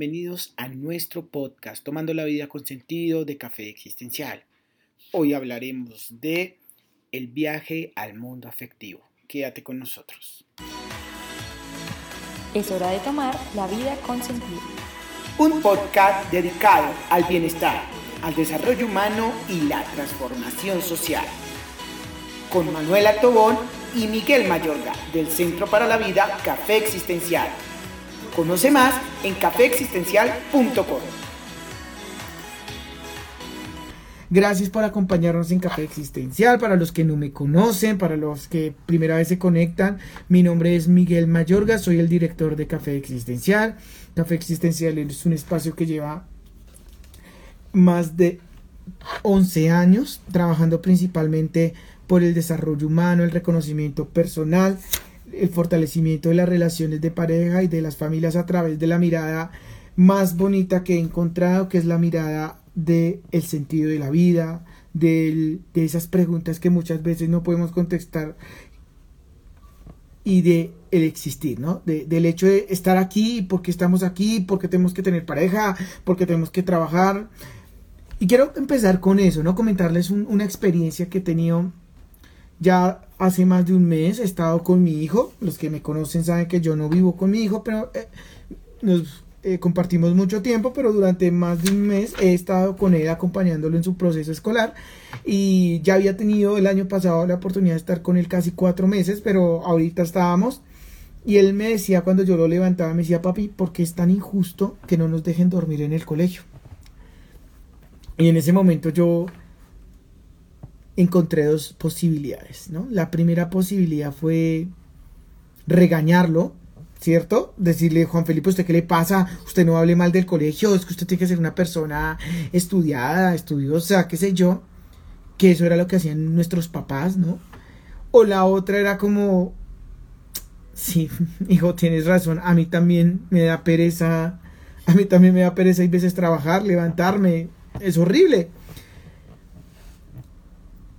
Bienvenidos a nuestro podcast Tomando la vida con sentido de café existencial. Hoy hablaremos de el viaje al mundo afectivo. Quédate con nosotros. Es hora de tomar la vida con sentido. Un podcast dedicado al bienestar, al desarrollo humano y la transformación social. Con Manuela Tobón y Miguel Mayorga del Centro para la Vida Café Existencial Conoce más en cafeexistencial.com. Gracias por acompañarnos en Café Existencial. Para los que no me conocen, para los que primera vez se conectan, mi nombre es Miguel Mayorga, soy el director de Café Existencial. Café Existencial es un espacio que lleva más de 11 años trabajando principalmente por el desarrollo humano, el reconocimiento personal el fortalecimiento de las relaciones de pareja y de las familias a través de la mirada más bonita que he encontrado, que es la mirada del el sentido de la vida, de esas preguntas que muchas veces no podemos contestar y de el existir, ¿no? del hecho de estar aquí, porque estamos aquí, porque tenemos que tener pareja, porque tenemos que trabajar. Y quiero empezar con eso, ¿no? Comentarles una experiencia que he tenido ya hace más de un mes he estado con mi hijo. Los que me conocen saben que yo no vivo con mi hijo, pero eh, nos eh, compartimos mucho tiempo, pero durante más de un mes he estado con él acompañándolo en su proceso escolar y ya había tenido el año pasado la oportunidad de estar con él casi cuatro meses, pero ahorita estábamos y él me decía cuando yo lo levantaba, me decía, papi, ¿por qué es tan injusto que no nos dejen dormir en el colegio? Y en ese momento yo encontré dos posibilidades, ¿no? La primera posibilidad fue regañarlo, ¿cierto? Decirle, Juan Felipe, ¿usted qué le pasa? Usted no hable mal del colegio, es que usted tiene que ser una persona estudiada, estudiosa, qué sé yo, que eso era lo que hacían nuestros papás, ¿no? O la otra era como, sí, hijo, tienes razón, a mí también me da pereza, a mí también me da pereza y veces trabajar, levantarme, es horrible.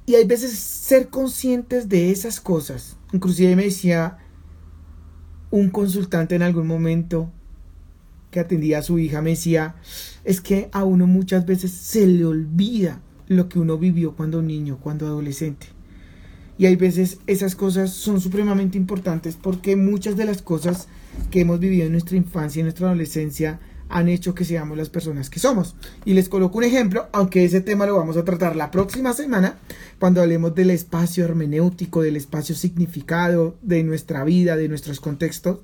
Y hay veces ser conscientes de esas cosas. Inclusive me decía un consultante en algún momento que atendía a su hija, me decía, es que a uno muchas veces se le olvida lo que uno vivió cuando niño, cuando adolescente. Y hay veces esas cosas son supremamente importantes porque muchas de las cosas que hemos vivido en nuestra infancia y en nuestra adolescencia han hecho que seamos las personas que somos. Y les coloco un ejemplo, aunque ese tema lo vamos a tratar la próxima semana, cuando hablemos del espacio hermenéutico, del espacio significado de nuestra vida, de nuestros contextos,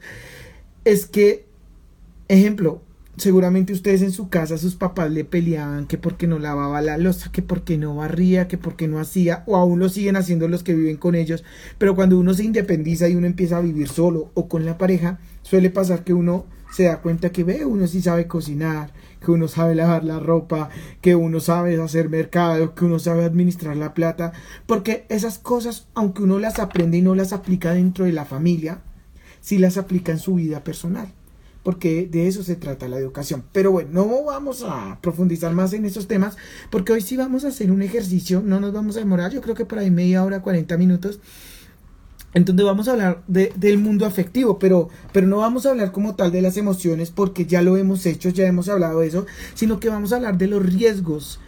es que, ejemplo, seguramente ustedes en su casa, sus papás le peleaban que porque no lavaba la losa, que porque no barría, que porque no hacía, o aún lo siguen haciendo los que viven con ellos, pero cuando uno se independiza y uno empieza a vivir solo o con la pareja, suele pasar que uno se da cuenta que ve, uno sí sabe cocinar, que uno sabe lavar la ropa, que uno sabe hacer mercado, que uno sabe administrar la plata, porque esas cosas, aunque uno las aprende y no las aplica dentro de la familia, sí las aplica en su vida personal porque de eso se trata la educación. Pero bueno, no vamos a profundizar más en esos temas, porque hoy sí vamos a hacer un ejercicio, no nos vamos a demorar, yo creo que por ahí media hora, 40 minutos, entonces vamos a hablar del mundo afectivo, pero, pero no vamos a hablar como tal de las emociones porque ya lo hemos hecho, ya hemos hablado de eso, sino que vamos a hablar de los riesgos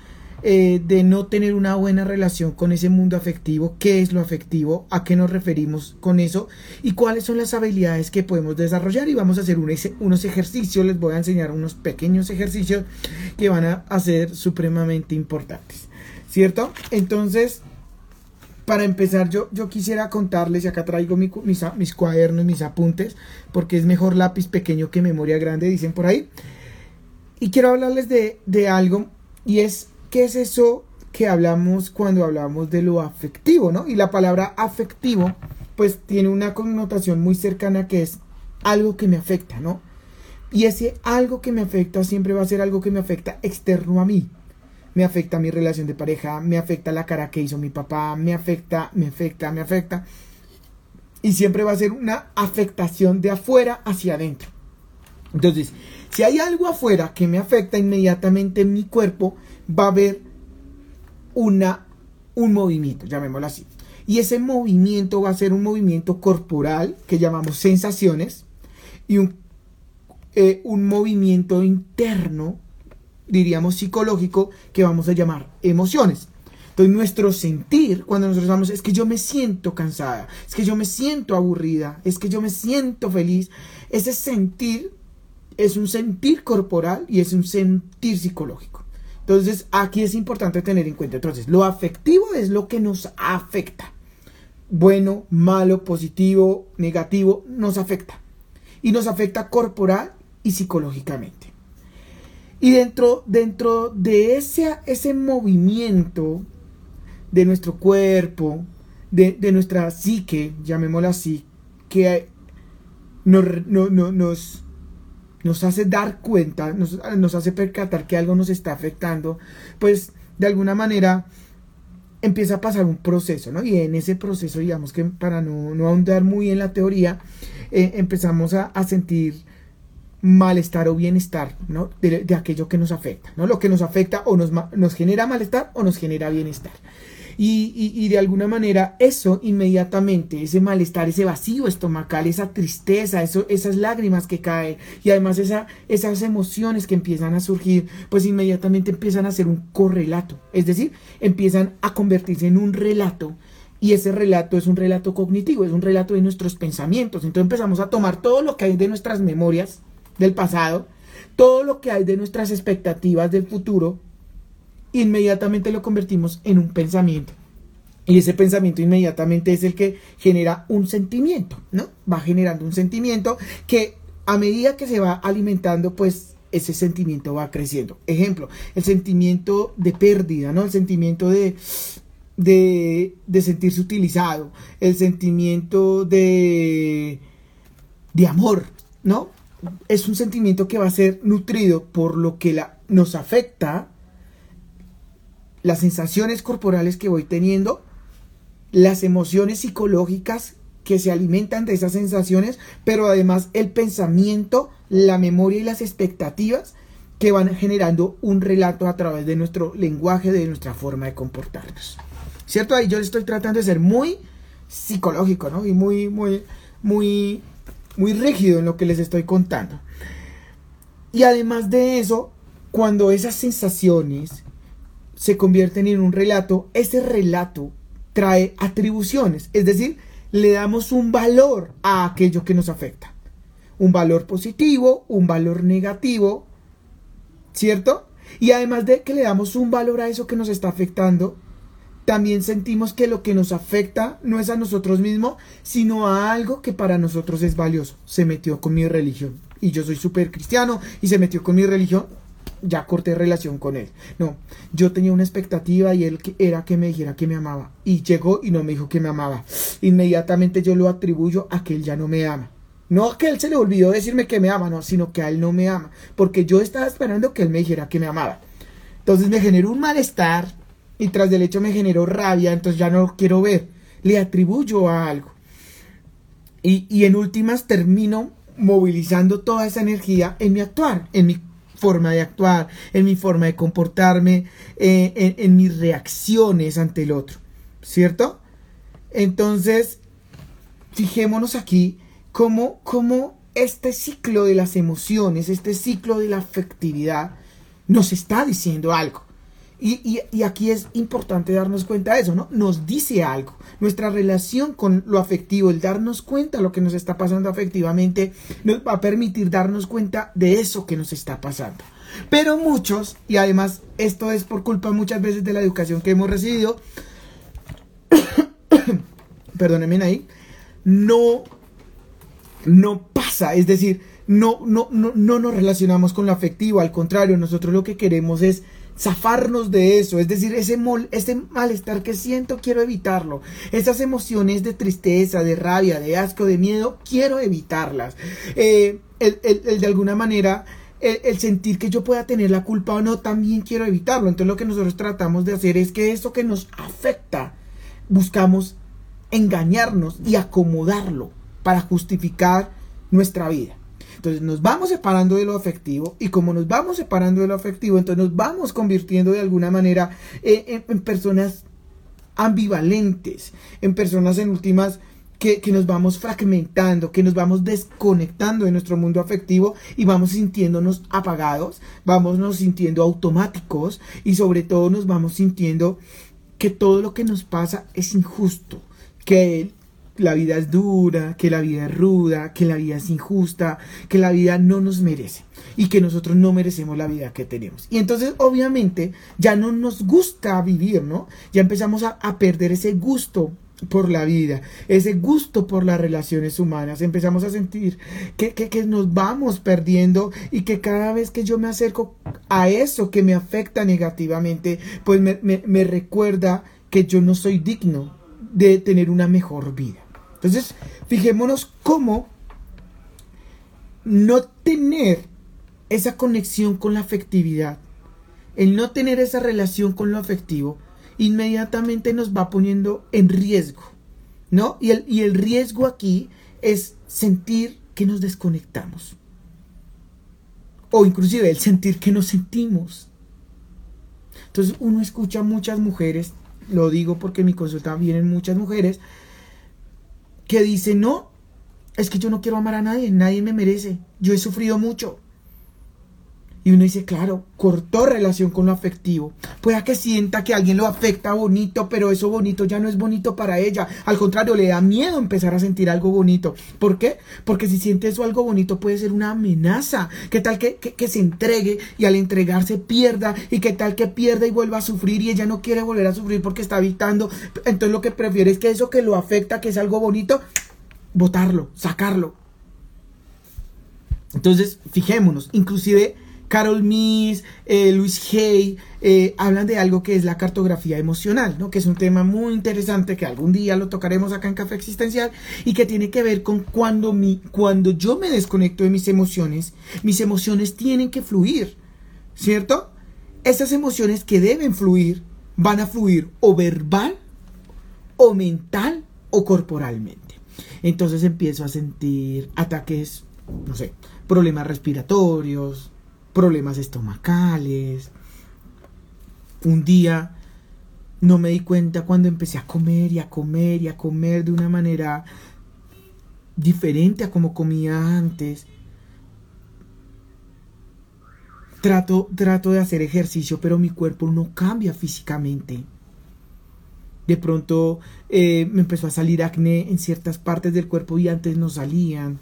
eh, de no tener una buena relación con ese mundo afectivo, qué es lo afectivo, a qué nos referimos con eso y cuáles son las habilidades que podemos desarrollar y vamos a hacer unos ejercicios, les voy a enseñar unos pequeños ejercicios que van a ser supremamente importantes, ¿cierto? Entonces para empezar, yo, yo quisiera contarles, y acá traigo mis, mis cuadernos, mis apuntes, porque es mejor lápiz pequeño que memoria grande, dicen por ahí. Y quiero hablarles de, de algo, y es, ¿qué es eso que hablamos cuando hablamos de lo afectivo, ¿no? Y la palabra afectivo, pues tiene una connotación muy cercana que es algo que me afecta, ¿no? Y ese algo que me afecta siempre va a ser algo que me afecta externo a mí me afecta mi relación de pareja, me afecta la cara que hizo mi papá, me afecta, me afecta, me afecta. Y siempre va a ser una afectación de afuera hacia adentro. Entonces, si hay algo afuera que me afecta inmediatamente en mi cuerpo, va a haber una, un movimiento, llamémoslo así. Y ese movimiento va a ser un movimiento corporal que llamamos sensaciones y un eh, un movimiento interno, diríamos psicológico, que vamos a llamar emociones. Entonces nuestro sentir, cuando nosotros vamos, es que yo me siento cansada, es que yo me siento aburrida, es que yo me siento feliz, ese sentir es un sentir corporal y es un sentir psicológico. Entonces aquí es importante tener en cuenta, entonces lo afectivo es lo que nos afecta. Bueno, malo, positivo, negativo, nos afecta. Y nos afecta corporal y psicológicamente. Y dentro, dentro de ese, ese movimiento de nuestro cuerpo, de, nuestra psique, llamémosla así, que nos, nos, nos hace dar cuenta, nos, hace percatar que algo nos está afectando, pues de alguna manera empieza a pasar un proceso, ¿no? Y en ese proceso, digamos que para no, no ahondar muy en la teoría, eh, empezamos a sentir malestar o bienestar, ¿no? De, aquello que nos afecta, ¿no? Lo que nos afecta o nos, nos genera malestar o nos genera bienestar. Y, de alguna manera eso inmediatamente, ese malestar, ese vacío estomacal, esa tristeza, eso, esas lágrimas que caen y además esa, esas emociones que empiezan a surgir, pues inmediatamente empiezan a ser un correlato, es decir, empiezan a convertirse en un relato y ese relato es un relato cognitivo, es un relato de nuestros pensamientos. Entonces empezamos a tomar todo lo que hay de nuestras memorias del pasado, todo lo que hay de nuestras expectativas del futuro inmediatamente lo convertimos en un pensamiento. Y ese pensamiento inmediatamente es el que genera un sentimiento, ¿no? Va generando un sentimiento que a medida que se va alimentando, pues ese sentimiento va creciendo. Ejemplo, el sentimiento de pérdida, ¿no? El sentimiento de, de, de sentirse utilizado, el sentimiento de, de amor, ¿no? Es un sentimiento que va a ser nutrido por lo que la, nos afecta las sensaciones corporales que voy teniendo, las emociones psicológicas que se alimentan de esas sensaciones, pero además el pensamiento, la memoria y las expectativas que van generando un relato a través de nuestro lenguaje, de nuestra forma de comportarnos. ¿Cierto? Ahí yo estoy tratando de ser muy psicológico, ¿no? Y muy, muy, muy, muy rígido en lo que les estoy contando. Y además de eso, cuando esas sensaciones se convierten en un relato, ese relato trae atribuciones, es decir, le damos un valor a aquello que nos afecta. Un valor positivo, un valor negativo, ¿cierto? Y además de que le damos un valor a eso que nos está afectando, también sentimos que lo que nos afecta no es a nosotros mismos, sino a algo que para nosotros es valioso. Se metió con mi religión. Y yo soy súper cristiano y se metió con mi religión ya corté relación con él. No, yo tenía una expectativa y él era que me dijera que me amaba. Y llegó y no me dijo que me amaba. Inmediatamente yo lo atribuyo a que él ya no me ama. No a que él se le olvidó decirme que me ama, no, sino que a él no me ama. Porque yo estaba esperando que él me dijera que me amaba. Entonces me generó un malestar y tras del hecho me generó rabia, entonces ya no lo quiero ver. Le atribuyo a algo. Y, y en últimas termino movilizando toda esa energía en mi actuar, en mi forma de actuar, en mi forma de comportarme, eh, en, mis reacciones ante el otro, ¿cierto? Entonces, fijémonos aquí cómo, cómo este ciclo de las emociones, este ciclo de la afectividad, nos está diciendo algo. Y, aquí es importante darnos cuenta de eso, ¿no? Nos dice algo. Nuestra relación con lo afectivo, el darnos cuenta de lo que nos está pasando afectivamente, nos va a permitir darnos cuenta de eso que nos está pasando. Pero muchos, y además esto es por culpa muchas veces de la educación que hemos recibido, perdónenme ahí, no, no pasa, es decir, no, no, no, no nos relacionamos con lo afectivo, al contrario, nosotros lo que queremos es zafarnos de eso, es decir, ese, ese malestar que siento, quiero evitarlo. Esas emociones de tristeza, de rabia, de asco, de miedo, quiero evitarlas. Eh, el, el, de alguna manera, el, sentir que yo pueda tener la culpa o no, también quiero evitarlo. Entonces lo que nosotros tratamos de hacer es que eso que nos afecta, buscamos engañarnos y acomodarlo para justificar nuestra vida. Entonces nos vamos separando de lo afectivo y como nos vamos separando de lo afectivo, entonces nos vamos convirtiendo de alguna manera eh, en, personas ambivalentes, en personas en últimas que, que, nos vamos fragmentando, que nos vamos desconectando de nuestro mundo afectivo y vamos sintiéndonos apagados, vamos nos sintiendo automáticos y sobre todo nos vamos sintiendo que todo lo que nos pasa es injusto, que la vida es dura, que la vida es ruda, que la vida es injusta, que la vida no nos merece y que nosotros no merecemos la vida que tenemos. Y entonces obviamente ya no nos gusta vivir, ¿no? Ya empezamos a, perder ese gusto por la vida, ese gusto por las relaciones humanas. Empezamos a sentir que, que, nos vamos perdiendo y que cada vez que yo me acerco a eso que me afecta negativamente, pues me, me recuerda que yo no soy digno de tener una mejor vida. Entonces, fijémonos cómo no tener esa conexión con la afectividad, el no tener esa relación con lo afectivo, inmediatamente nos va poniendo en riesgo, ¿no? Y el, y el riesgo aquí es sentir que nos desconectamos. O inclusive el sentir que nos sentimos. Entonces uno escucha a muchas mujeres, lo digo porque en mi consulta vienen muchas mujeres, que dice, no, es que yo no quiero amar a nadie, nadie me merece, yo he sufrido mucho. Y uno dice, claro, cortó relación con lo afectivo. Pueda que sienta que alguien lo afecta bonito, pero eso bonito ya no es bonito para ella. Al contrario, le da miedo empezar a sentir algo bonito. ¿Por qué? Porque si siente eso algo bonito puede ser una amenaza. ¿Qué tal que, que, se entregue y al entregarse pierda? ¿Y qué tal que pierda y vuelva a sufrir y ella no quiere volver a sufrir porque está evitando? Entonces lo que prefiere es que eso que lo afecta, que es algo bonito, botarlo, sacarlo. Entonces, fijémonos, inclusive Carol Miss, eh, Luis Hay, eh, hablan de algo que es la cartografía emocional, ¿no? que es un tema muy interesante que algún día lo tocaremos acá en Café Existencial y que tiene que ver con cuando, mi, cuando yo me desconecto de mis emociones, mis emociones tienen que fluir, ¿cierto? Esas emociones que deben fluir van a fluir o verbal o mental o corporalmente. Entonces empiezo a sentir ataques, no sé, problemas respiratorios, problemas estomacales. Un día no me di cuenta cuando empecé a comer y a comer y a comer de una manera diferente a como comía antes. Trato, trato de hacer ejercicio, pero mi cuerpo no cambia físicamente. De pronto eh, me empezó a salir acné en ciertas partes del cuerpo y antes no salían.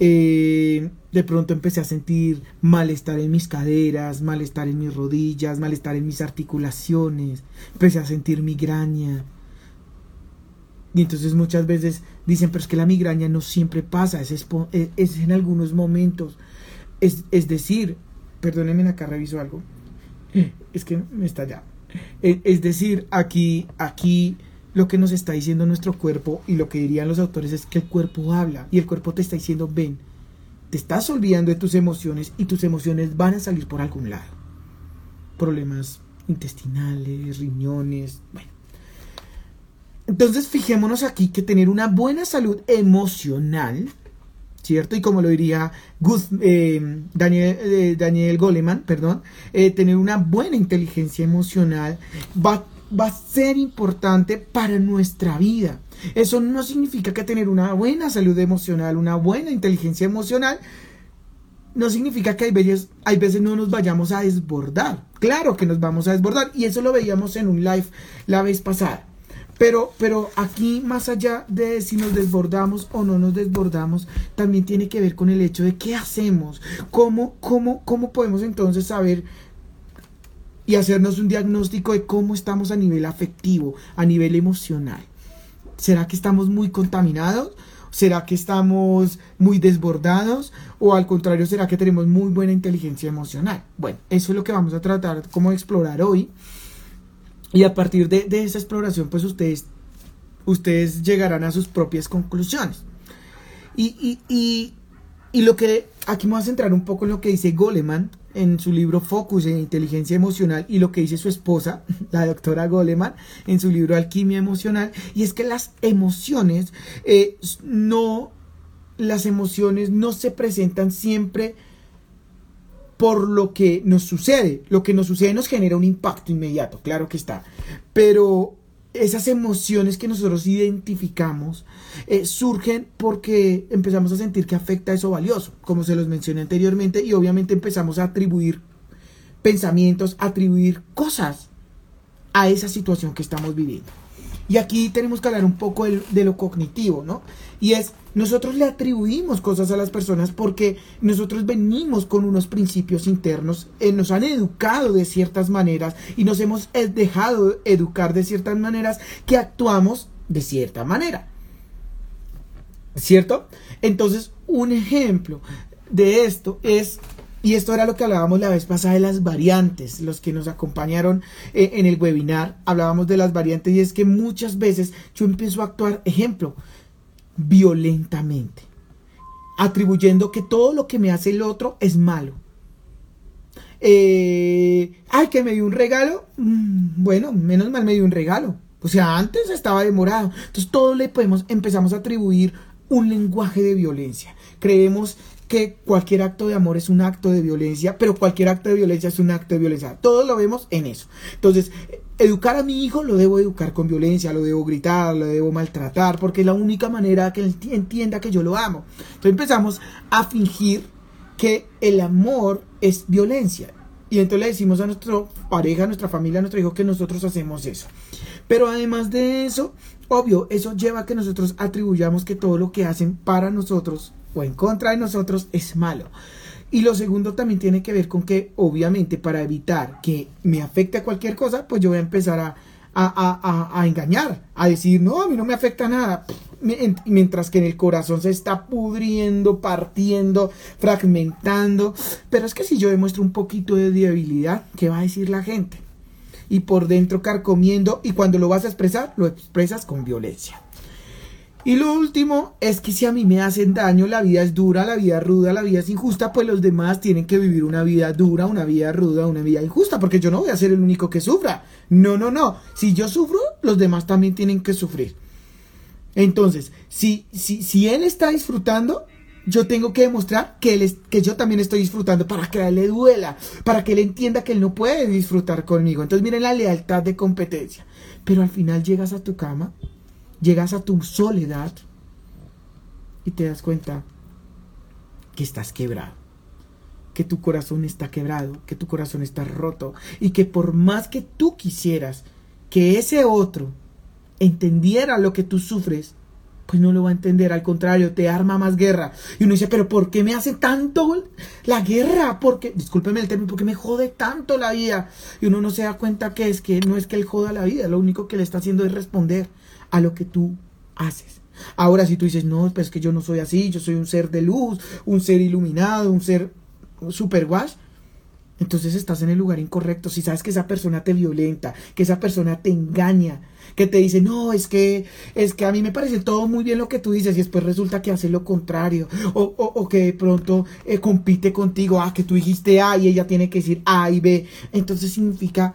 Eh, de pronto empecé a sentir malestar en mis caderas, malestar en mis rodillas, malestar en mis articulaciones, empecé a sentir migraña. Y entonces muchas veces dicen, pero es que la migraña no siempre pasa, es, es, en algunos momentos. Es, es decir, perdónenme acá reviso algo, es que me está ya. Es decir, aquí, aquí lo que nos está diciendo nuestro cuerpo y lo que dirían los autores es que el cuerpo habla y el cuerpo te está diciendo, ven, te estás olvidando de tus emociones y tus emociones van a salir por algún lado. Problemas intestinales, riñones, bueno. Entonces fijémonos aquí que tener una buena salud emocional, ¿cierto? Y como lo diría eh, Daniel, eh, Daniel Goleman, perdón, eh, tener una buena inteligencia emocional va va a ser importante para nuestra vida. Eso no significa que tener una buena salud emocional, una buena inteligencia emocional, no significa que hay veces, hay veces no nos vayamos a desbordar. Claro que nos vamos a desbordar y eso lo veíamos en un live la vez pasada. Pero, pero aquí, más allá de si nos desbordamos o no nos desbordamos, también tiene que ver con el hecho de qué hacemos, cómo, cómo, cómo podemos entonces saber y hacernos un diagnóstico de cómo estamos a nivel afectivo, a nivel emocional. ¿Será que estamos muy contaminados? ¿Será que estamos muy desbordados? ¿O al contrario, será que tenemos muy buena inteligencia emocional? Bueno, eso es lo que vamos a tratar como explorar hoy. Y a partir de, esa exploración, pues ustedes, ustedes llegarán a sus propias conclusiones. Y, y, y lo que aquí voy a centrar un poco en lo que dice Goleman, en su libro Focus en Inteligencia Emocional y lo que dice su esposa, la doctora Goleman, en su libro Alquimia Emocional, y es que las emociones eh, no, las emociones no se presentan siempre por lo que nos sucede. Lo que nos sucede nos genera un impacto inmediato, claro que está. Pero esas emociones que nosotros identificamos eh, surgen porque empezamos a sentir que afecta eso valioso, como se los mencioné anteriormente, y obviamente empezamos a atribuir pensamientos, atribuir cosas a esa situación que estamos viviendo. Y aquí tenemos que hablar un poco de, lo cognitivo, ¿no? Y es, nosotros le atribuimos cosas a las personas porque nosotros venimos con unos principios internos, eh, nos han educado de ciertas maneras y nos hemos eh, dejado educar de ciertas maneras que actuamos de cierta manera. ¿Cierto? Entonces, un ejemplo de esto es y esto era lo que hablábamos la vez pasada de las variantes. Los que nos acompañaron eh, en el webinar hablábamos de las variantes y es que muchas veces yo empiezo a actuar, ejemplo, violentamente, atribuyendo que todo lo que me hace el otro es malo. Eh, ay, que me dio un regalo. Mm, bueno, menos mal me dio un regalo. O sea, antes estaba demorado. Entonces, todo le podemos, empezamos a atribuir un lenguaje de violencia. Creemos que cualquier acto de amor es un acto de violencia, pero cualquier acto de violencia es un acto de violencia. Todos lo vemos en eso. Entonces, educar a mi hijo lo debo educar con violencia, lo debo gritar, lo debo maltratar, porque es la única manera que él entienda que yo lo amo. Entonces empezamos a fingir que el amor es violencia. Y entonces le decimos a nuestra pareja, a nuestra familia, a nuestro hijo que nosotros hacemos eso. Pero además de eso, obvio, eso lleva a que nosotros atribuyamos que todo lo que hacen para nosotros en contra de nosotros es malo. Y lo segundo también tiene que ver con que, obviamente, para evitar que me afecte a cualquier cosa, pues yo voy a empezar a, a, engañar, a decir, no, a mí no me afecta nada. Mientras que en el corazón se está pudriendo, partiendo, fragmentando. Pero es que si yo demuestro un poquito de debilidad, ¿qué va a decir la gente? Y por dentro carcomiendo, y cuando lo vas a expresar, lo expresas con violencia. Y lo último es que si a mí me hacen daño, la vida es dura, la vida es ruda, la vida es injusta, pues los demás tienen que vivir una vida dura, una vida ruda, una vida injusta, porque yo no voy a ser el único que sufra. No, no, no. Si yo sufro, los demás también tienen que sufrir. Entonces, si, si, si él está disfrutando, yo tengo que demostrar que, él que yo también estoy disfrutando para que a él le duela, para que él entienda que él no puede disfrutar conmigo. Entonces, miren la lealtad de competencia. Pero al final llegas a tu cama llegas a tu soledad y te das cuenta que estás quebrado, que tu corazón está quebrado, que tu corazón está roto y que por más que tú quisieras que ese otro entendiera lo que tú sufres, pues no lo va a entender, al contrario, te arma más guerra. Y uno dice, pero ¿por qué me hace tanto la guerra? Porque, discúlpeme el término, ¿por qué me jode tanto la vida? Y uno no se da cuenta que es que no es que él joda la vida, lo único que le está haciendo es responder a lo que tú haces. Ahora si tú dices, no, pues es que yo no soy así, yo soy un ser de luz, un ser iluminado, un ser super wash, entonces estás en el lugar incorrecto. Si sabes que esa persona te violenta, que esa persona te engaña, que te dice, no, es que, es que a mí me parece todo muy bien lo que tú dices y después resulta que hace lo contrario. O, o, que de pronto eh, compite contigo, ah, que tú dijiste A y ella tiene que decir A y B. Entonces significa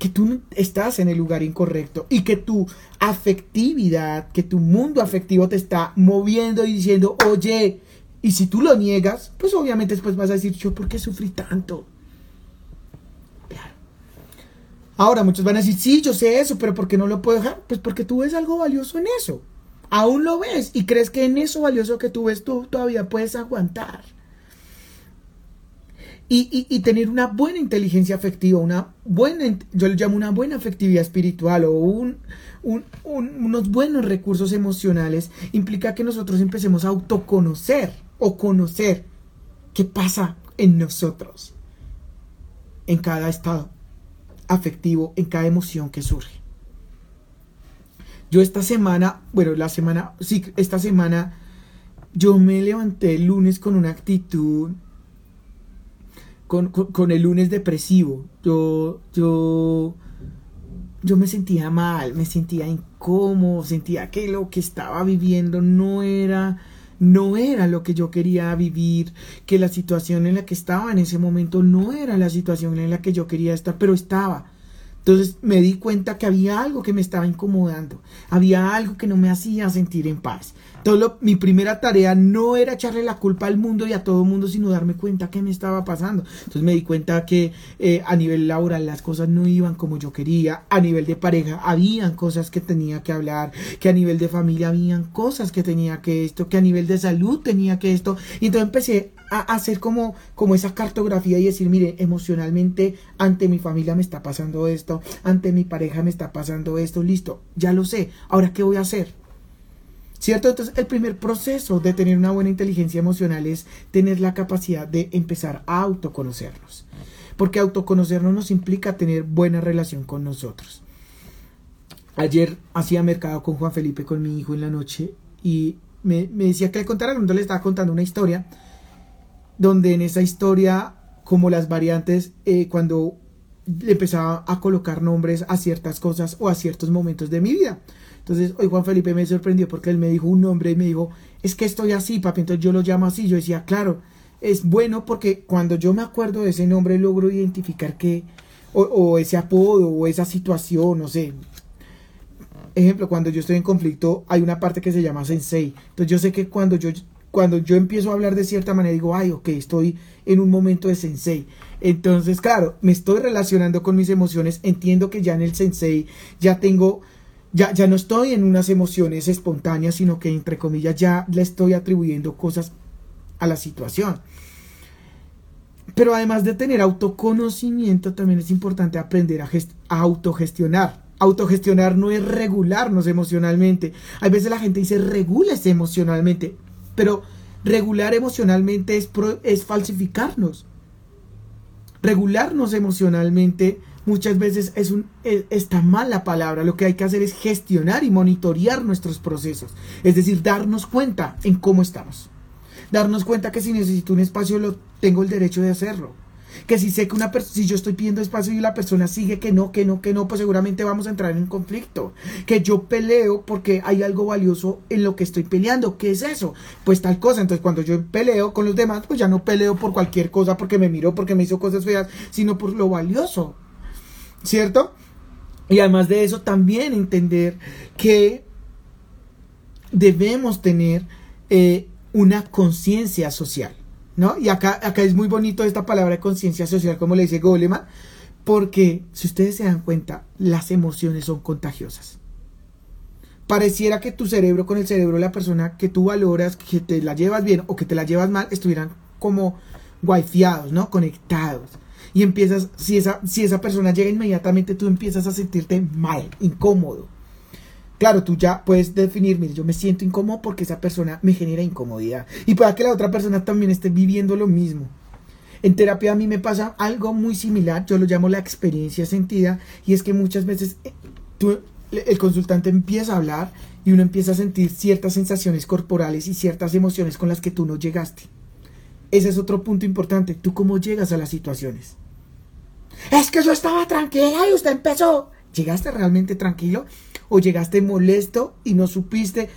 que tú estás en el lugar incorrecto y que tu afectividad, que tu mundo afectivo te está moviendo y diciendo, oye, y si tú lo niegas, pues obviamente después vas a decir, yo, ¿por qué sufrí tanto? Claro. Ahora muchos van a decir, sí, yo sé eso, pero ¿por qué no lo puedo dejar? Pues porque tú ves algo valioso en eso. Aún lo ves y crees que en eso valioso que tú ves tú todavía puedes aguantar y, tener una buena inteligencia afectiva, una buena, yo le llamo una buena afectividad espiritual o un, unos buenos recursos emocionales, implica que nosotros empecemos a autoconocer o conocer qué pasa en nosotros, en cada estado afectivo, en cada emoción que surge. Yo esta semana, bueno, la semana, sí, esta semana, yo me levanté el lunes con una actitud con, el lunes depresivo. Yo, yo, yo me sentía mal, me sentía incómodo, sentía que lo que estaba viviendo no era, no era lo que yo quería vivir, que la situación en la que estaba en ese momento no era la situación en la que yo quería estar, pero estaba. Entonces me di cuenta que había algo que me estaba incomodando, había algo que no me hacía sentir en paz. Entonces mi primera tarea no era echarle la culpa al mundo y a todo el mundo, sino darme cuenta que me estaba pasando. Entonces me di cuenta que eh, a nivel laboral las cosas no iban como yo quería, a nivel de pareja habían cosas que tenía que hablar, que a nivel de familia habían cosas que tenía que esto, que a nivel de salud tenía que esto. Y entonces empecé a hacer como, como esa cartografía y decir, mire, emocionalmente ante mi familia me está pasando esto, ante mi pareja me está pasando esto, listo, ya lo sé, ahora qué voy a hacer. ¿Cierto? Entonces el primer proceso de tener una buena inteligencia emocional es tener la capacidad de empezar a autoconocernos. Porque autoconocernos nos implica tener buena relación con nosotros. Ayer hacía mercado con Juan Felipe, con mi hijo en la noche, y me, decía que le contara, cuando le estaba contando una historia donde en esa historia, como las variantes, eh, cuando le empezaba a colocar nombres a ciertas cosas o a ciertos momentos de mi vida. Entonces, hoy Juan Felipe me sorprendió porque él me dijo un nombre y me dijo, es que estoy así, papi, entonces yo lo llamo así. Yo decía, claro, es bueno porque cuando yo me acuerdo de ese nombre logro identificar que, o, o ese apodo, o esa situación, no sé. Ejemplo, cuando yo estoy en conflicto, hay una parte que se llama sensei. Entonces yo sé que cuando yo cuando yo empiezo a hablar de cierta manera, digo, ay, ok, estoy en un momento de sensei. Entonces, claro, me estoy relacionando con mis emociones, entiendo que ya en el sensei ya tengo, ya, ya no estoy en unas emociones espontáneas, sino que entre comillas ya le estoy atribuyendo cosas a la situación. Pero además de tener autoconocimiento, también es importante aprender a, a autogestionar. Autogestionar no es regularnos emocionalmente. Hay veces la gente dice regúlese emocionalmente. Pero regular emocionalmente es, es falsificarnos. Regularnos emocionalmente muchas veces es un, e, está mal la palabra. Lo que hay que hacer es gestionar y monitorear nuestros procesos. Es decir, darnos cuenta en cómo estamos. Darnos cuenta que si necesito un espacio, lo tengo el derecho de hacerlo que si sé que una si yo estoy pidiendo espacio y la persona sigue que no, que no, que no, pues seguramente vamos a entrar en un conflicto. Que yo peleo porque hay algo valioso en lo que estoy peleando. ¿Qué es eso? Pues tal cosa. Entonces cuando yo peleo con los demás, pues ya no peleo por cualquier cosa porque me miró, porque me hizo cosas feas, sino por lo valioso. ¿Cierto? Y además de eso, también entender que debemos tener eh, una conciencia social. ¿No? Y acá, acá es muy bonito esta palabra de conciencia social, como le dice Goleman, porque si ustedes se dan cuenta, las emociones son contagiosas. Pareciera que tu cerebro con el cerebro de la persona que tú valoras, que te la llevas bien o que te la llevas mal, estuvieran como wifiados, ¿no? Conectados. Y empiezas, si esa, si esa persona llega inmediatamente, tú empiezas a sentirte mal, incómodo. Claro, tú ya puedes definir, mire, yo me siento incómodo porque esa persona me genera incomodidad. Y para que la otra persona también esté viviendo lo mismo. En terapia a mí me pasa algo muy similar, yo lo llamo la experiencia sentida, y es que muchas veces eh, el consultante empieza a hablar y uno empieza a sentir ciertas sensaciones corporales y ciertas emociones con las que tú no llegaste. Ese es otro punto importante, tú cómo llegas a las situaciones. Es que yo estaba tranquila y usted empezó. ¿Llegaste realmente tranquilo? ¿O llegaste molesto y no supiste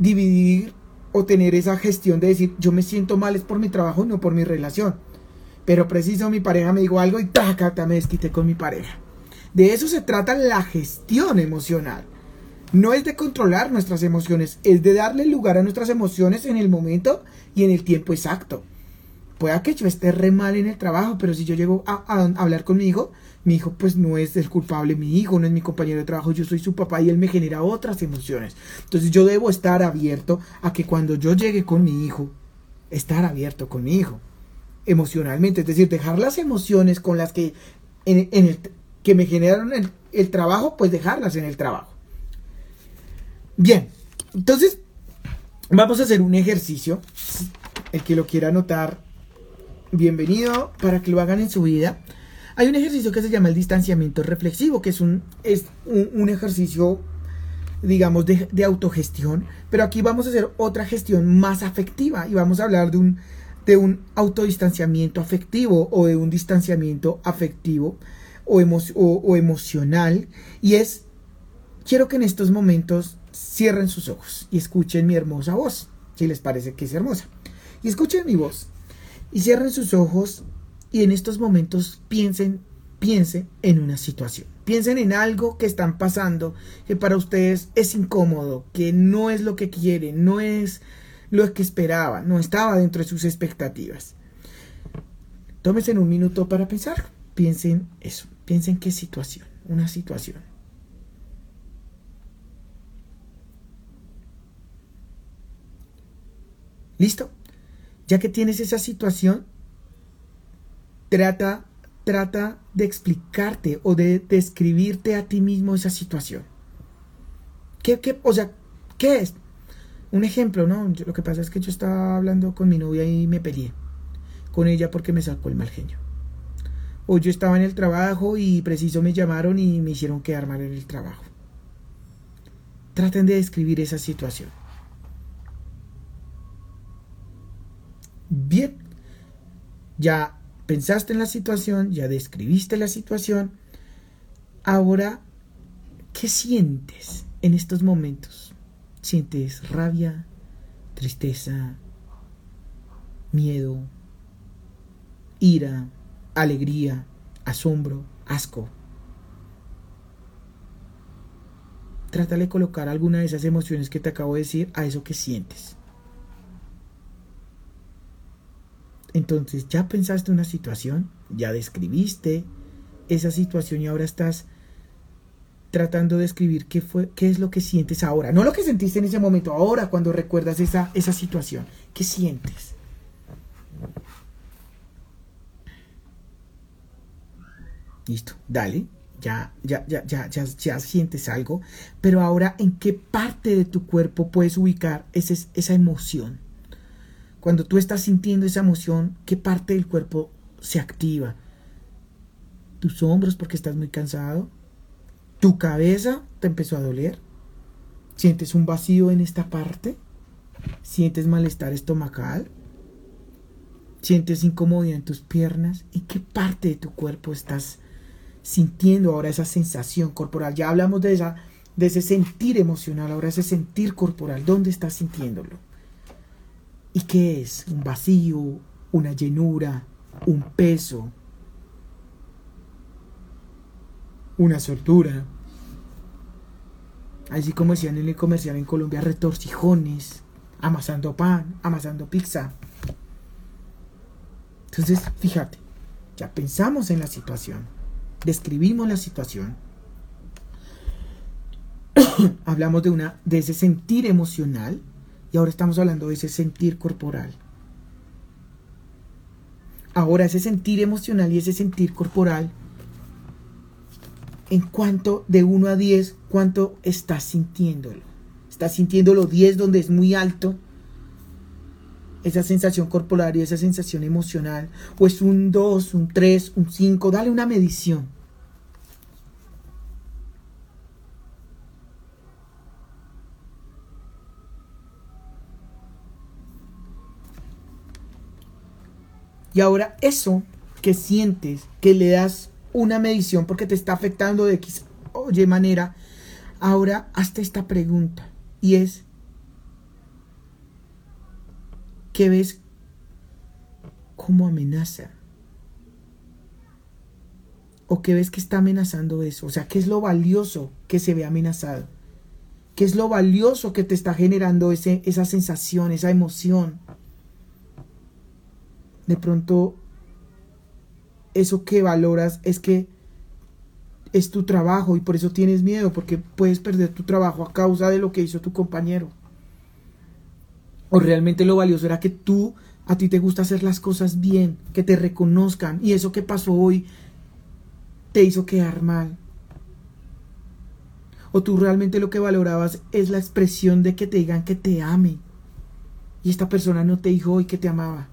dividir o tener esa gestión de decir, yo me siento mal es por mi trabajo, no por mi relación? Pero preciso mi pareja me dijo algo y taca, me desquité con mi pareja. De eso se trata la gestión emocional. No es de controlar nuestras emociones, es de darle lugar a nuestras emociones en el momento y en el tiempo exacto. Pueda que yo esté re mal en el trabajo, pero si yo llego a, a hablar con mi hijo, mi hijo pues no es el culpable, mi hijo no es mi compañero de trabajo, yo soy su papá y él me genera otras emociones. Entonces yo debo estar abierto a que cuando yo llegue con mi hijo, estar abierto con mi hijo emocionalmente, es decir, dejar las emociones con las que, que me generaron el, el trabajo, pues dejarlas en el trabajo. Bien, entonces vamos a hacer un ejercicio. El que lo quiera anotar, bienvenido para que lo hagan en su vida. Hay un ejercicio que se llama el distanciamiento reflexivo, que es un, es un, ejercicio, digamos, de, autogestión, pero aquí vamos a hacer otra gestión más afectiva y vamos a hablar de un, de un autodistanciamiento afectivo o de un distanciamiento afectivo o, o emocional y es, quiero que en estos momentos cierren sus ojos y escuchen mi hermosa voz, si les parece que es hermosa. Y escuchen mi voz y cierren sus ojos y en estos momentos piensen piense en una situación. Piensen en algo que están pasando que para ustedes es incómodo, que no es lo que quieren, no es lo que esperaban, no estaba dentro de sus expectativas. Tómense un minuto para pensar. Piensen eso. Piensen qué situación, una situación. ¿Listo? Ya que tienes esa situación, trata trata de explicarte o de describirte a ti mismo esa situación. ¿Qué, qué, o sea, ¿qué es? Un ejemplo, ¿no? lo que pasa es que yo estaba hablando con mi novia y me peleé con ella porque me sacó el mal genio. O yo estaba en el trabajo y preciso me llamaron y me hicieron quedar mal en el trabajo. Traten de describir esa situación. Bien, ya pensaste en la situación, ya describiste la situación. Ahora, ¿qué sientes en estos momentos? ¿Sientes rabia, tristeza, miedo, ira, alegría, asombro, asco? Trata de colocar alguna de esas emociones que te acabo de decir a eso que sientes. Entonces ya pensaste una situación, ya describiste esa situación y ahora estás tratando de escribir qué fue, qué es lo que sientes ahora, no lo que sentiste en ese momento, ahora cuando recuerdas esa, esa situación, ¿qué sientes? Listo, dale, ya, ya, ya, ya, ya, ya sientes algo, pero ahora en qué parte de tu cuerpo puedes ubicar esa, esa emoción. Cuando tú estás sintiendo esa emoción, ¿qué parte del cuerpo se activa? ¿Tus hombros porque estás muy cansado? ¿Tu cabeza te empezó a doler? ¿Sientes un vacío en esta parte? ¿Sientes malestar estomacal? ¿Sientes incomodidad en tus piernas? ¿En qué parte de tu cuerpo estás sintiendo ahora esa sensación corporal? Ya hablamos de, esa, de ese sentir emocional, ahora ese sentir corporal. ¿Dónde estás sintiéndolo? ¿Y qué es? Un vacío, una llenura, un peso, una soltura. Así como decían en el comercial en Colombia, retorcijones, amasando pan, amasando pizza. Entonces, fíjate, ya pensamos en la situación, describimos la situación, hablamos de una de ese sentir emocional y ahora estamos hablando de ese sentir corporal. Ahora ese sentir emocional y ese sentir corporal, en cuanto de 1 a 10, ¿cuánto estás sintiéndolo? ¿Estás sintiéndolo 10 donde es muy alto? Esa sensación corporal y esa sensación emocional. O es un 2, un 3, un 5. Dale una medición. Y ahora eso que sientes, que le das una medición porque te está afectando de X o Y manera, ahora hazte esta pregunta y es, ¿qué ves como amenaza? ¿O qué ves que está amenazando eso? O sea, ¿qué es lo valioso que se ve amenazado? ¿Qué es lo valioso que te está generando ese, esa sensación, esa emoción? De pronto eso que valoras es que es tu trabajo y por eso tienes miedo, porque puedes perder tu trabajo a causa de lo que hizo tu compañero. O realmente lo valioso era que tú, a ti te gusta hacer las cosas bien, que te reconozcan y eso que pasó hoy te hizo quedar mal. O tú realmente lo que valorabas es la expresión de que te digan que te ame. Y esta persona no te dijo hoy que te amaba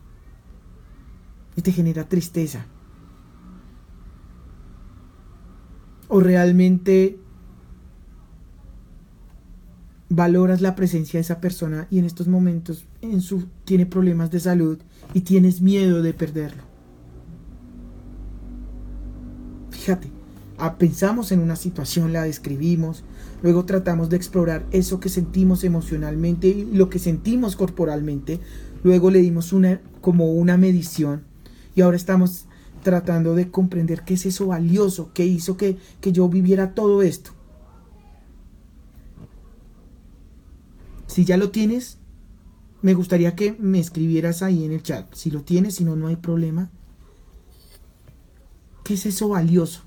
y te genera tristeza. O realmente valoras la presencia de esa persona y en estos momentos en tiene problemas de salud y tienes miedo de perderlo. Fíjate, ah, pensamos en una situación, la describimos, luego tratamos de explorar eso que sentimos emocionalmente y lo que sentimos corporalmente, luego le dimos una como una medición y ahora estamos tratando de comprender qué es eso valioso, qué hizo que, que yo viviera todo esto. Si ya lo tienes, me gustaría que me escribieras ahí en el chat. Si lo tienes, si no, no hay problema. ¿Qué es eso valioso?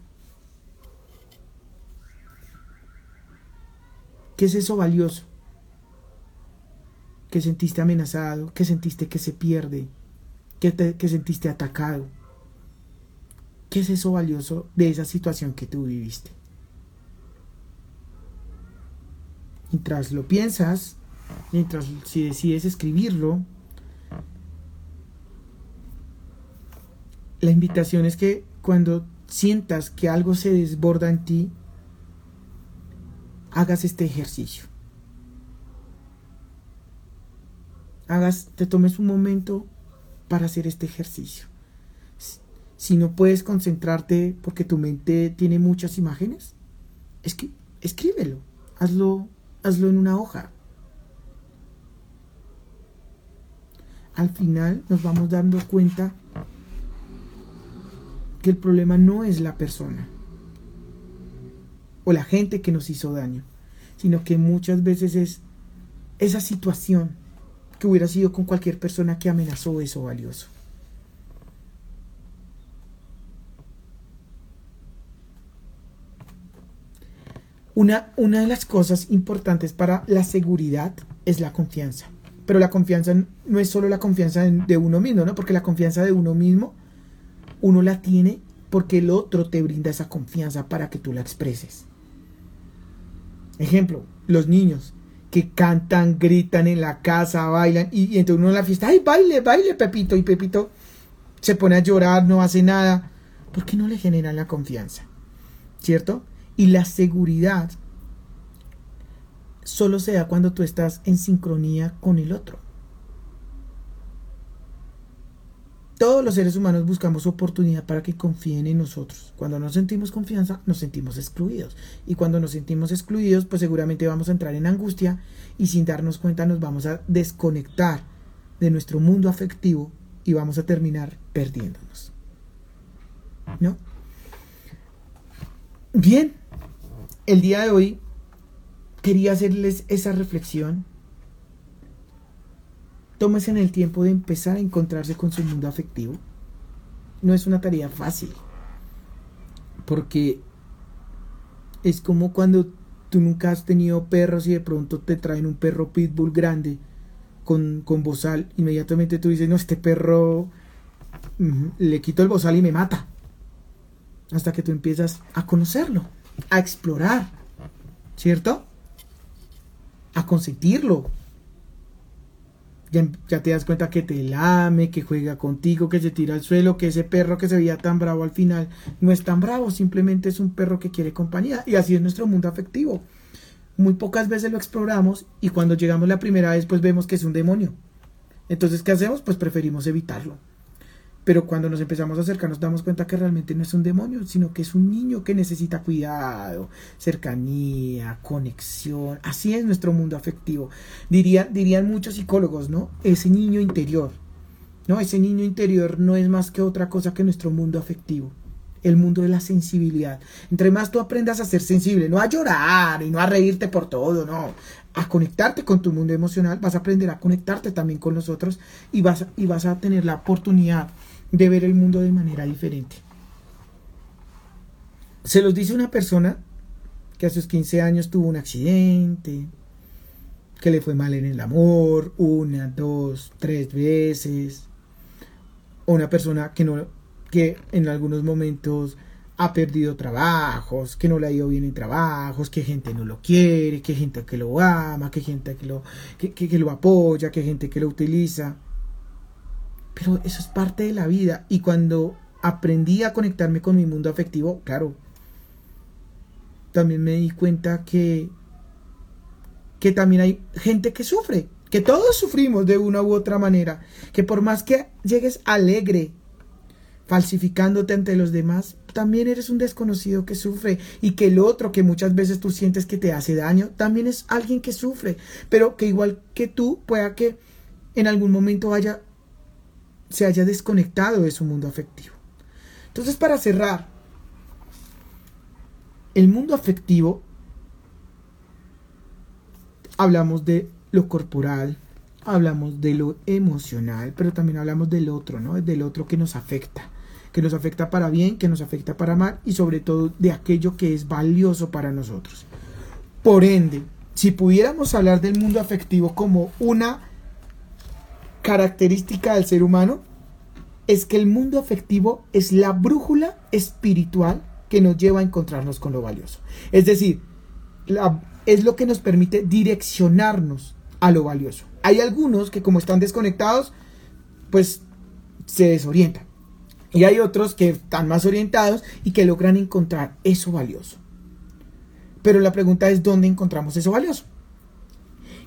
¿Qué es eso valioso? Que sentiste amenazado, que sentiste que se pierde, que, que sentiste atacado. ¿Qué es eso valioso de esa situación que tú viviste? Mientras lo piensas, mientras si decides escribirlo, la invitación es que cuando sientas que algo se desborda en ti, hagas este ejercicio. Hagas, te tomes un momento para hacer este ejercicio. Si no puedes concentrarte porque tu mente tiene muchas imágenes, escríbelo, hazlo, hazlo en una hoja. Al final nos vamos dando cuenta que el problema no es la persona o la gente que nos hizo daño, sino que muchas veces es esa situación que hubiera sido con cualquier persona que amenazó eso valioso. Una, una, de las cosas importantes para la seguridad es la confianza. Pero la confianza no es solo la confianza de uno mismo, ¿no? Porque la confianza de uno mismo, uno la tiene porque el otro te brinda esa confianza para que tú la expreses. Ejemplo, los niños que cantan, gritan en la casa, bailan y, y uno en la fiesta, ay, baile, baile, Pepito. Y Pepito se pone a llorar, no hace nada. ¿Por qué no le generan la confianza? ¿Cierto? Y la seguridad solo se da cuando tú estás en sincronía con el otro. Todos los seres humanos buscamos oportunidad para que confíen en nosotros. Cuando no sentimos confianza, nos sentimos excluidos. Y cuando nos sentimos excluidos, pues seguramente vamos a entrar en angustia y sin darnos cuenta nos vamos a desconectar de nuestro mundo afectivo y vamos a terminar perdiéndonos. ¿No? Bien, el día de hoy quería hacerles esa reflexión Tómese en el tiempo de empezar a encontrarse con su mundo afectivo. No es una tarea fácil. Porque es como cuando tú nunca has tenido perros y de pronto te traen un perro pitbull grande con, con bozal. Inmediatamente tú dices, no, este perro le quito el bozal y me mata. Hasta que tú empiezas a conocerlo, a explorar, ¿cierto? A consentirlo, ya, te das cuenta que te lame, que juega contigo, que se tira al suelo, que ese perro que se veía tan bravo al final no es tan bravo, simplemente es un perro que quiere compañía. Y así es nuestro mundo afectivo. Muy pocas veces lo exploramos y cuando llegamos la primera vez pues vemos que es un demonio. Entonces, ¿qué hacemos? Pues preferimos evitarlo. Pero cuando nos empezamos a acercar nos damos cuenta que realmente no es un demonio, sino que es un niño que necesita cuidado, cercanía, conexión. Así es nuestro mundo afectivo. dirían muchos psicólogos, ¿no? Ese niño interior. No, ese niño interior no es más que otra cosa que nuestro mundo afectivo. El mundo de la sensibilidad. Entre más tú aprendas a ser sensible, no a llorar y no a reírte por todo, no. A conectarte con tu mundo emocional, vas a aprender a conectarte también con los otros y vas, y vas a tener la oportunidad de ver el mundo de manera diferente. Se los dice una persona que a sus 15 años tuvo un accidente, que le fue mal en el amor, una, dos, tres veces. Una persona que no, que en algunos momentos ha perdido trabajos, que no le ha ido bien en trabajos, que gente no lo quiere, que gente que lo ama, que gente que lo, que, que lo apoya, que gente que lo utiliza. Pero eso es parte de la vida. Y cuando aprendí a conectarme con mi mundo afectivo, claro, también me di cuenta que, que también hay gente que sufre, que todos sufrimos de una u otra manera, que por más que llegues alegre, falsificándote ante los demás, también eres un desconocido que sufre y que el otro que muchas veces tú sientes que te hace daño, también es alguien que sufre, pero que igual que tú pueda que en algún momento haya se haya desconectado de su mundo afectivo. Entonces, para cerrar, el mundo afectivo, hablamos de lo corporal, hablamos de lo emocional, pero también hablamos del otro, ¿no? Del otro que nos afecta, que nos afecta para bien, que nos afecta para mal y sobre todo de aquello que es valioso para nosotros. Por ende, si pudiéramos hablar del mundo afectivo como una característica del ser humano, es que el mundo afectivo es la brújula espiritual que nos lleva a encontrarnos con lo valioso. Es decir, es lo que nos permite direccionarnos a lo valioso. Hay algunos que como están desconectados, pues se desorientan. Y hay otros que están más orientados y que logran encontrar eso valioso. Pero la pregunta es, ¿dónde encontramos eso valioso?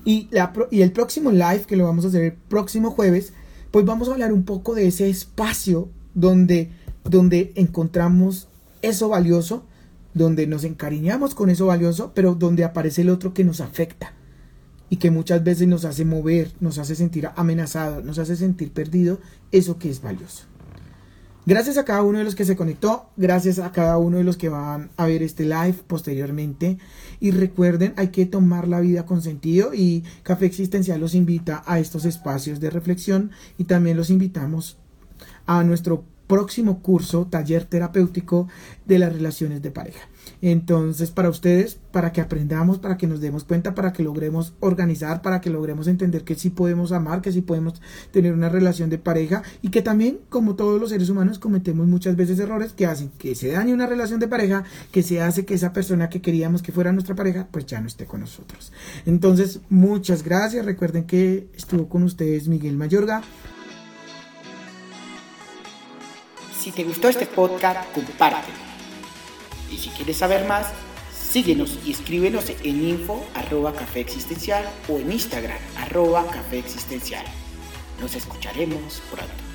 Y, la, y el próximo live, que lo vamos a hacer el próximo jueves, pues vamos a hablar un poco de ese espacio donde, donde encontramos eso valioso, donde nos encariñamos con eso valioso, pero donde aparece el otro que nos afecta y que muchas veces nos hace mover, nos hace sentir amenazado, nos hace sentir perdido, eso que es valioso. Gracias a cada uno de los que se conectó, gracias a cada uno de los que van a ver este live posteriormente. Y recuerden, hay que tomar la vida con sentido y Café Existencial los invita a estos espacios de reflexión y también los invitamos a nuestro próximo curso, taller terapéutico de las relaciones de pareja. Entonces, para ustedes, para que aprendamos, para que nos demos cuenta, para que logremos organizar, para que logremos entender que sí podemos amar, que sí podemos tener una relación de pareja y que también, como todos los seres humanos, cometemos muchas veces errores que hacen que se dañe una relación de pareja, que se hace que esa persona que queríamos que fuera nuestra pareja, pues ya no esté con nosotros. Entonces, muchas gracias. Recuerden que estuvo con ustedes Miguel Mayorga. Si te gustó este podcast, compártelo. Y si quieres saber más, síguenos y escríbenos en info arroba café existencial o en Instagram arroba café existencial. Nos escucharemos pronto.